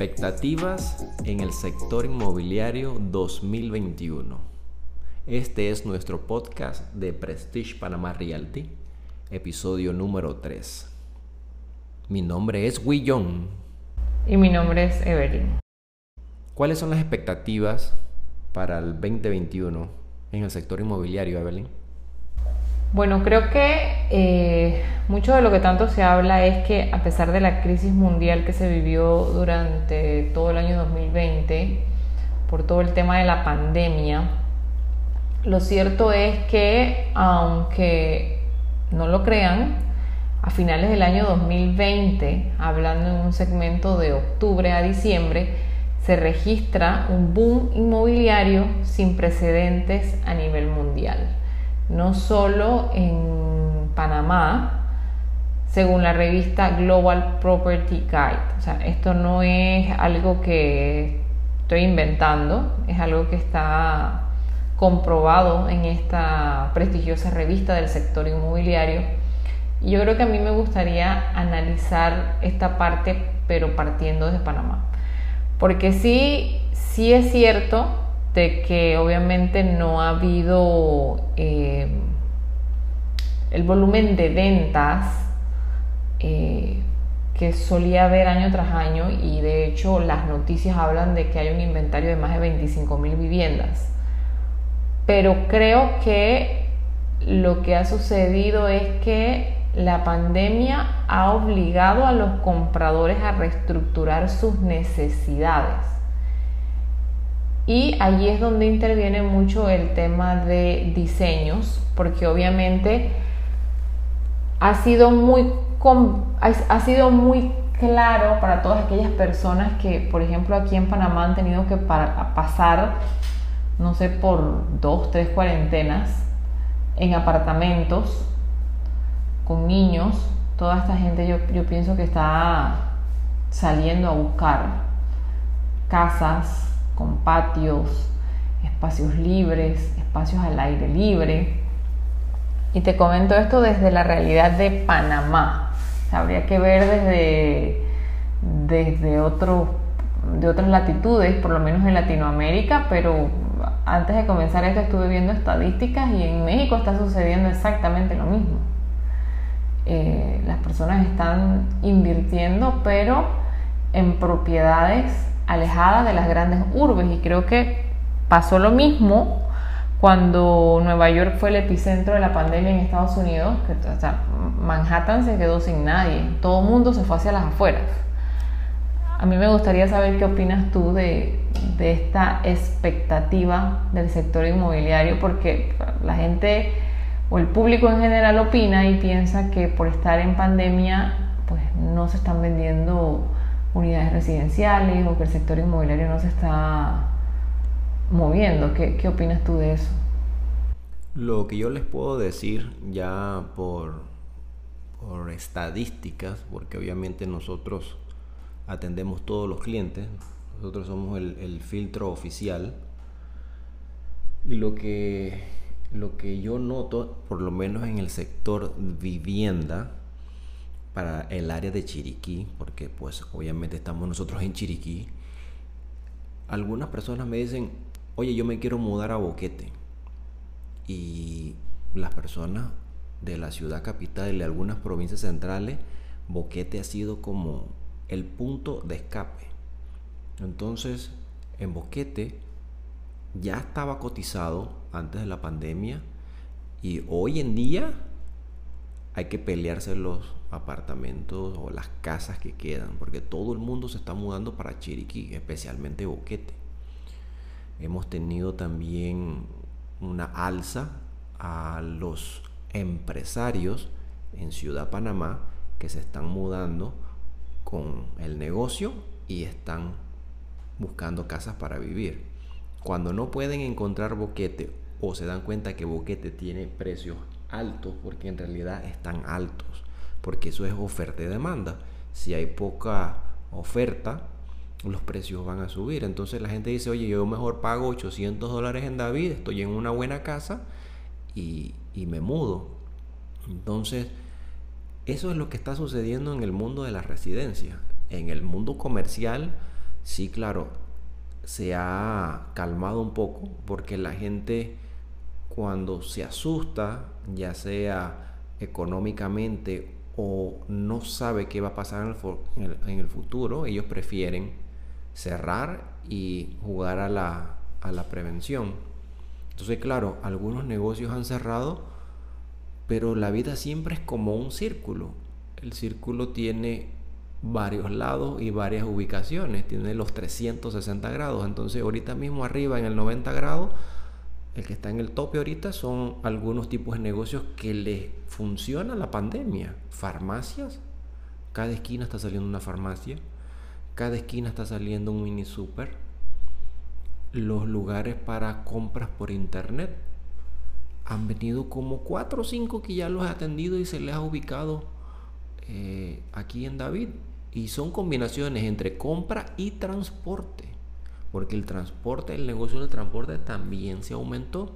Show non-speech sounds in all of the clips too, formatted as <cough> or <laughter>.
Expectativas en el sector inmobiliario 2021. Este es nuestro podcast de Prestige Panamá Realty, episodio número 3. Mi nombre es Willon. Y mi nombre es Evelyn. ¿Cuáles son las expectativas para el 2021 en el sector inmobiliario, Evelyn? Bueno, creo que eh, mucho de lo que tanto se habla es que a pesar de la crisis mundial que se vivió durante todo el año 2020, por todo el tema de la pandemia, lo cierto es que aunque no lo crean, a finales del año 2020, hablando en un segmento de octubre a diciembre, se registra un boom inmobiliario sin precedentes a nivel mundial no solo en Panamá, según la revista Global Property Guide. O sea, esto no es algo que estoy inventando, es algo que está comprobado en esta prestigiosa revista del sector inmobiliario. Y yo creo que a mí me gustaría analizar esta parte, pero partiendo desde Panamá. Porque sí, sí es cierto de que obviamente no ha habido eh, el volumen de ventas eh, que solía haber año tras año y de hecho las noticias hablan de que hay un inventario de más de 25 mil viviendas. Pero creo que lo que ha sucedido es que la pandemia ha obligado a los compradores a reestructurar sus necesidades y allí es donde interviene mucho el tema de diseños, porque obviamente ha sido muy, ha sido muy claro para todas aquellas personas que, por ejemplo, aquí en Panamá han tenido que pasar, no sé, por dos, tres cuarentenas en apartamentos con niños. Toda esta gente yo, yo pienso que está saliendo a buscar casas con patios, espacios libres, espacios al aire libre. Y te comento esto desde la realidad de Panamá. habría que ver desde, desde de otras latitudes, por lo menos en Latinoamérica, pero antes de comenzar esto estuve viendo estadísticas y en México está sucediendo exactamente lo mismo. Eh, las personas están invirtiendo, pero en propiedades alejada de las grandes urbes y creo que pasó lo mismo cuando Nueva York fue el epicentro de la pandemia en Estados Unidos, que Manhattan se quedó sin nadie, todo el mundo se fue hacia las afueras. A mí me gustaría saber qué opinas tú de, de esta expectativa del sector inmobiliario, porque la gente o el público en general opina y piensa que por estar en pandemia, pues no se están vendiendo unidades residenciales o que el sector inmobiliario no se está moviendo. ¿Qué, opinas tú de eso? Lo que yo les puedo decir ya por, por estadísticas, porque obviamente nosotros atendemos todos los clientes, nosotros somos el, el filtro oficial, y lo que, lo que yo noto, por lo menos en el sector vivienda, para el área de Chiriquí, porque pues obviamente estamos nosotros en Chiriquí, algunas personas me dicen, oye, yo me quiero mudar a Boquete. Y las personas de la ciudad capital y de algunas provincias centrales, Boquete ha sido como el punto de escape. Entonces, en Boquete ya estaba cotizado antes de la pandemia y hoy en día hay que pelearse los apartamentos o las casas que quedan, porque todo el mundo se está mudando para Chiriquí, especialmente Boquete. Hemos tenido también una alza a los empresarios en Ciudad Panamá que se están mudando con el negocio y están buscando casas para vivir. Cuando no pueden encontrar boquete o se dan cuenta que boquete tiene precios altos, porque en realidad están altos, porque eso es oferta y demanda. Si hay poca oferta, los precios van a subir. Entonces la gente dice, oye, yo mejor pago 800 dólares en David, estoy en una buena casa y, y me mudo. Entonces, eso es lo que está sucediendo en el mundo de la residencia. En el mundo comercial, sí, claro, se ha calmado un poco porque la gente cuando se asusta, ya sea económicamente o no sabe qué va a pasar en el, futuro, ellos prefieren cerrar y jugar a la, a la prevención. Entonces, claro, algunos negocios han cerrado, pero la vida siempre es como un círculo. El círculo tiene varios lados y varias ubicaciones, tiene los 360 grados. Entonces, ahorita mismo arriba en el 90 grados el que está en el tope ahorita son algunos tipos de negocios que les funciona la pandemia. Farmacias, cada esquina está saliendo una farmacia, cada esquina está saliendo un mini super. Los lugares para compras por internet han venido como cuatro o cinco que ya los he atendido y se les ha ubicado eh, aquí en David. Y son combinaciones entre compra y transporte porque el transporte, el negocio del transporte también se aumentó.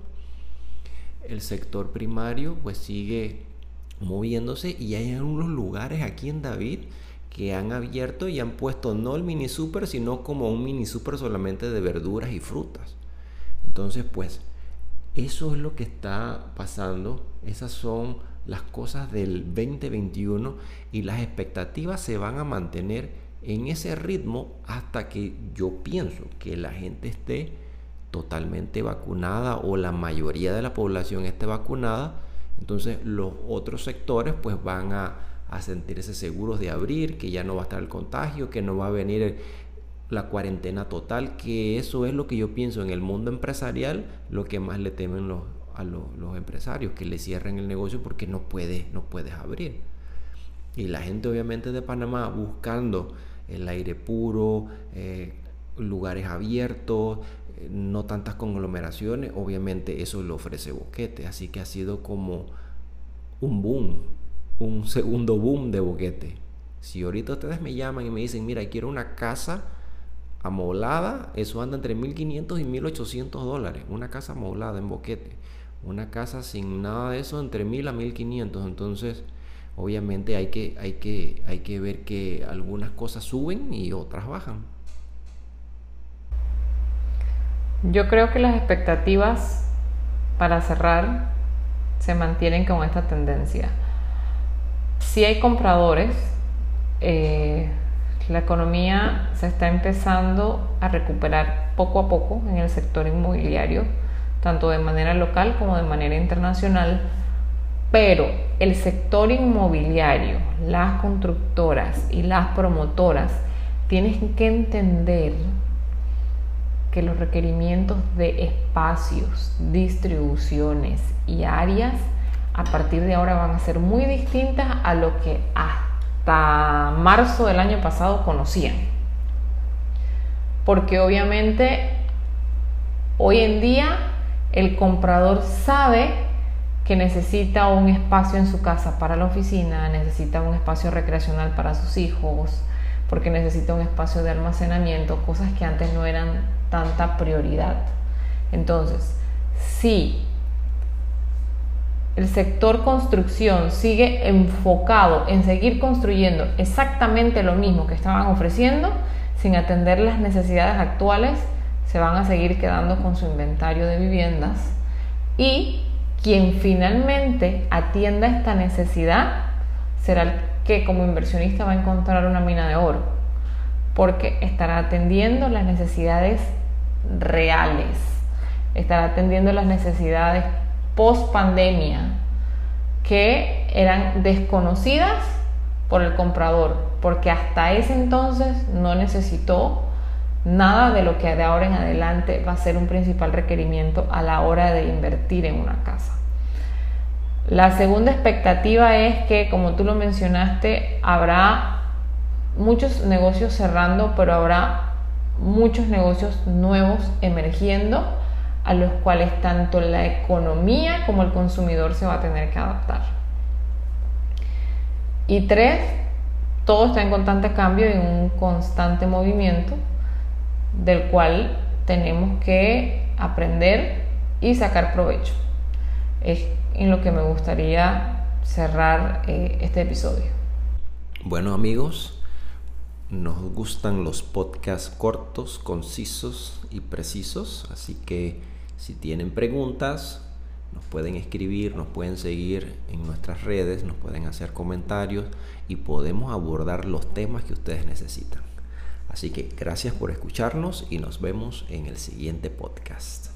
El sector primario pues sigue moviéndose y hay algunos lugares aquí en David que han abierto y han puesto no el mini super, sino como un mini super solamente de verduras y frutas. Entonces, pues, eso es lo que está pasando. Esas son las cosas del 2021 y las expectativas se van a mantener en ese ritmo hasta que yo pienso que la gente esté totalmente vacunada o la mayoría de la población esté vacunada, entonces los otros sectores pues van a, sentirse seguros de abrir, que ya no va a estar el contagio, que no va a venir la cuarentena total, que eso es lo que yo pienso en el mundo empresarial, lo que más le temen los, a los, empresarios, que le cierren el negocio porque no, puede, no puedes abrir. Y la gente obviamente de Panamá buscando el aire puro, eh, lugares abiertos, eh, no tantas conglomeraciones, obviamente eso lo ofrece Boquete, así que ha sido como un boom, un <laughs> segundo boom de Boquete. Si ahorita ustedes me llaman y me dicen, mira, quiero una casa amoblada, eso anda entre 1500 y 1800 dólares, una casa amoblada en Boquete. Una casa sin nada de eso entre 1000 a 1500, entonces obviamente hay que, hay que, hay que ver que algunas cosas suben y otras bajan. Yo creo que las expectativas para cerrar se mantienen con esta tendencia. Si hay compradores, eh, la economía se está empezando a recuperar poco a poco en el sector inmobiliario, tanto de manera local como de manera internacional pero el sector inmobiliario, las constructoras y las promotoras tienen que entender que los requerimientos de espacios, distribuciones y áreas a partir de ahora van a ser muy distintas a lo que hasta marzo del año pasado conocían. Porque obviamente hoy en día el comprador sabe que necesita un espacio en su casa para la oficina, necesita un espacio recreacional para sus hijos, porque necesita un espacio de almacenamiento, cosas que antes no eran tanta prioridad. Entonces, si el sector construcción sigue enfocado en seguir construyendo exactamente lo mismo que estaban ofreciendo, sin atender las necesidades actuales, se van a seguir quedando con su inventario de viviendas y quien finalmente atienda esta necesidad será el que como inversionista va a encontrar una mina de oro, porque estará atendiendo las necesidades reales, estará atendiendo las necesidades post pandemia que eran desconocidas por el comprador, porque hasta ese entonces no necesitó Nada de lo que de ahora en adelante va a ser un principal requerimiento a la hora de invertir en una casa. La segunda expectativa es que, como tú lo mencionaste, habrá muchos negocios cerrando, pero habrá muchos negocios nuevos emergiendo a los cuales tanto la economía como el consumidor se va a tener que adaptar. Y tres, todo está en constante cambio y en un constante movimiento del cual tenemos que aprender y sacar provecho. Es en lo que me gustaría cerrar eh, este episodio. Bueno amigos, nos gustan los podcasts cortos, concisos y precisos, así que si tienen preguntas, nos pueden escribir, nos pueden seguir en nuestras redes, nos pueden hacer comentarios y podemos abordar los temas que ustedes necesitan. Así que gracias por escucharnos y nos vemos en el siguiente podcast.